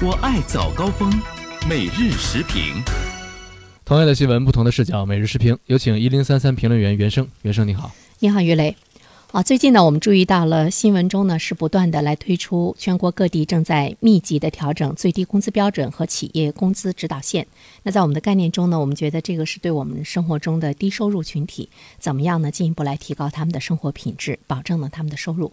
我爱早高峰，每日时评。同样的新闻，不同的视角，每日时评。有请一零三三评论员袁生。袁生你好，你好于雷。啊，最近呢，我们注意到了新闻中呢是不断的来推出全国各地正在密集的调整最低工资标准和企业工资指导线。那在我们的概念中呢，我们觉得这个是对我们生活中的低收入群体怎么样呢？进一步来提高他们的生活品质，保证了他们的收入。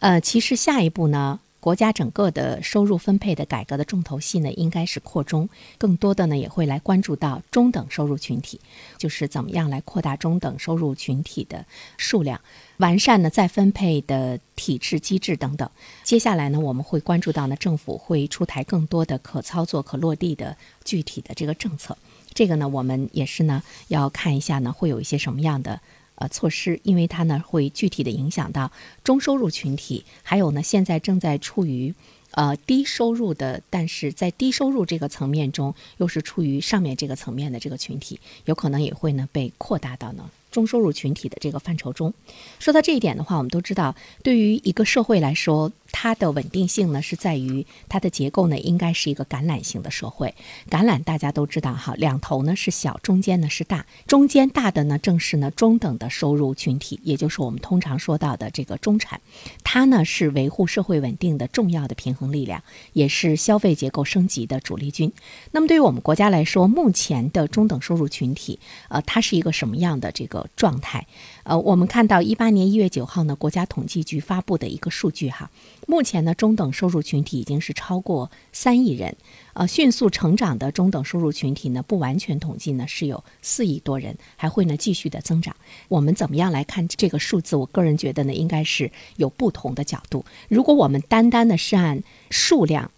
呃，其实下一步呢？国家整个的收入分配的改革的重头戏呢，应该是扩中，更多的呢也会来关注到中等收入群体，就是怎么样来扩大中等收入群体的数量，完善呢再分配的体制机制等等。接下来呢，我们会关注到呢，政府会出台更多的可操作、可落地的具体的这个政策。这个呢，我们也是呢要看一下呢，会有一些什么样的。呃，措施，因为它呢会具体的影响到中收入群体，还有呢现在正在处于呃低收入的，但是在低收入这个层面中，又是处于上面这个层面的这个群体，有可能也会呢被扩大到呢。中收入群体的这个范畴中，说到这一点的话，我们都知道，对于一个社会来说，它的稳定性呢是在于它的结构呢应该是一个橄榄型的社会。橄榄大家都知道哈，两头呢是小，中间呢是大，中间大的呢正是呢中等的收入群体，也就是我们通常说到的这个中产，它呢是维护社会稳定的重要的平衡力量，也是消费结构升级的主力军。那么对于我们国家来说，目前的中等收入群体，呃，它是一个什么样的这个？状态，呃，我们看到一八年一月九号呢，国家统计局发布的一个数据哈，目前呢，中等收入群体已经是超过三亿人，呃，迅速成长的中等收入群体呢，不完全统计呢是有四亿多人，还会呢继续的增长。我们怎么样来看这个数字？我个人觉得呢，应该是有不同的角度。如果我们单单的是按数量。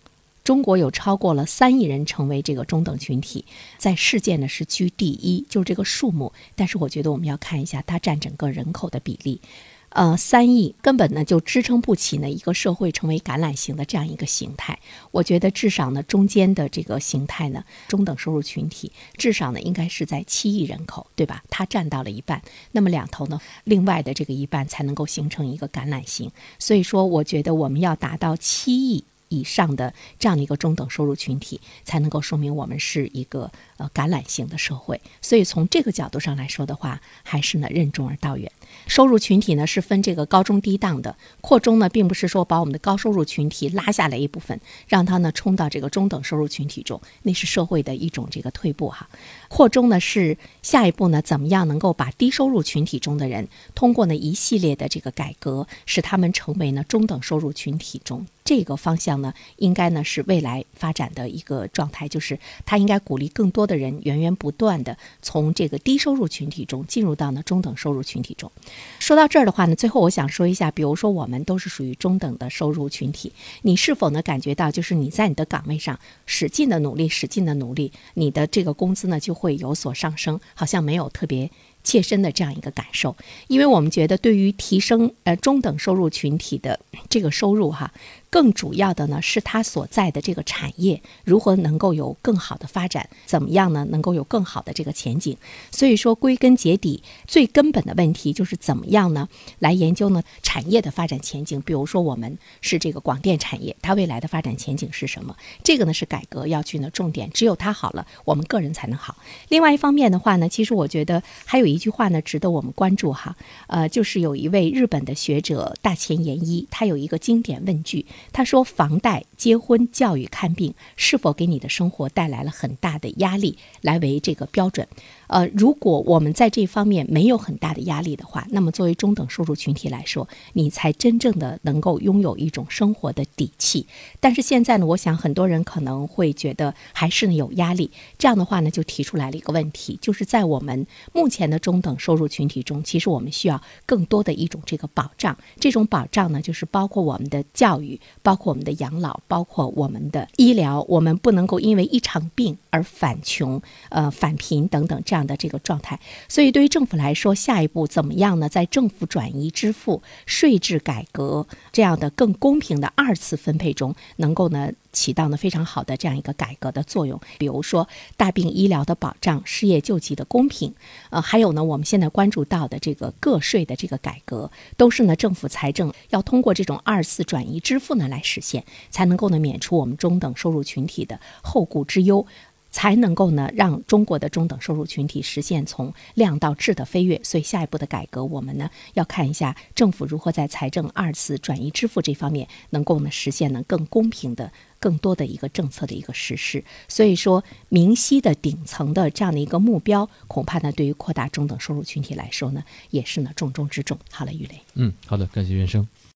中国有超过了三亿人成为这个中等群体，在世界呢是居第一，就是这个数目。但是我觉得我们要看一下它占整个人口的比例，呃，三亿根本呢就支撑不起呢一个社会成为橄榄型的这样一个形态。我觉得至少呢中间的这个形态呢，中等收入群体至少呢应该是在七亿人口，对吧？它占到了一半，那么两头呢另外的这个一半才能够形成一个橄榄型。所以说，我觉得我们要达到七亿。以上的这样的一个中等收入群体，才能够说明我们是一个呃橄榄型的社会。所以从这个角度上来说的话，还是呢任重而道远。收入群体呢是分这个高中低档的，扩中呢并不是说把我们的高收入群体拉下来一部分，让它呢冲到这个中等收入群体中，那是社会的一种这个退步哈。扩中呢是下一步呢怎么样能够把低收入群体中的人，通过呢一系列的这个改革，使他们成为呢中等收入群体中。这个方向呢，应该呢是未来发展的一个状态，就是它应该鼓励更多的人源源不断的从这个低收入群体中进入到呢中等收入群体中。说到这儿的话呢，最后我想说一下，比如说我们都是属于中等的收入群体，你是否能感觉到，就是你在你的岗位上使劲的努力，使劲的努力，你的这个工资呢就会有所上升，好像没有特别。切身的这样一个感受，因为我们觉得对于提升呃中等收入群体的这个收入哈，更主要的呢是他所在的这个产业如何能够有更好的发展，怎么样呢能够有更好的这个前景。所以说归根结底，最根本的问题就是怎么样呢来研究呢产业的发展前景。比如说我们是这个广电产业，它未来的发展前景是什么？这个呢是改革要去呢重点，只有它好了，我们个人才能好。另外一方面的话呢，其实我觉得还有一。一句话呢，值得我们关注哈，呃，就是有一位日本的学者大前研一，他有一个经典问句，他说：“房贷、结婚、教育、看病，是否给你的生活带来了很大的压力？”来为这个标准。呃，如果我们在这方面没有很大的压力的话，那么作为中等收入群体来说，你才真正的能够拥有一种生活的底气。但是现在呢，我想很多人可能会觉得还是有压力。这样的话呢，就提出来了一个问题，就是在我们目前的中等收入群体中，其实我们需要更多的一种这个保障。这种保障呢，就是包括我们的教育，包括我们的养老，包括我们的医疗。我们不能够因为一场病而反穷、呃反贫等等这样。这样的这个状态，所以对于政府来说，下一步怎么样呢？在政府转移支付、税制改革这样的更公平的二次分配中，能够呢？起到呢非常好的这样一个改革的作用，比如说大病医疗的保障、失业救济的公平，呃，还有呢我们现在关注到的这个个税的这个改革，都是呢政府财政要通过这种二次转移支付呢来实现，才能够呢免除我们中等收入群体的后顾之忧。才能够呢，让中国的中等收入群体实现从量到质的飞跃。所以，下一步的改革，我们呢要看一下政府如何在财政二次转移支付这方面，能够呢实现呢更公平的、更多的一个政策的一个实施。所以说，明晰的顶层的这样的一个目标，恐怕呢对于扩大中等收入群体来说呢，也是呢重中之重。好了，于雷，嗯，好的，感谢袁生。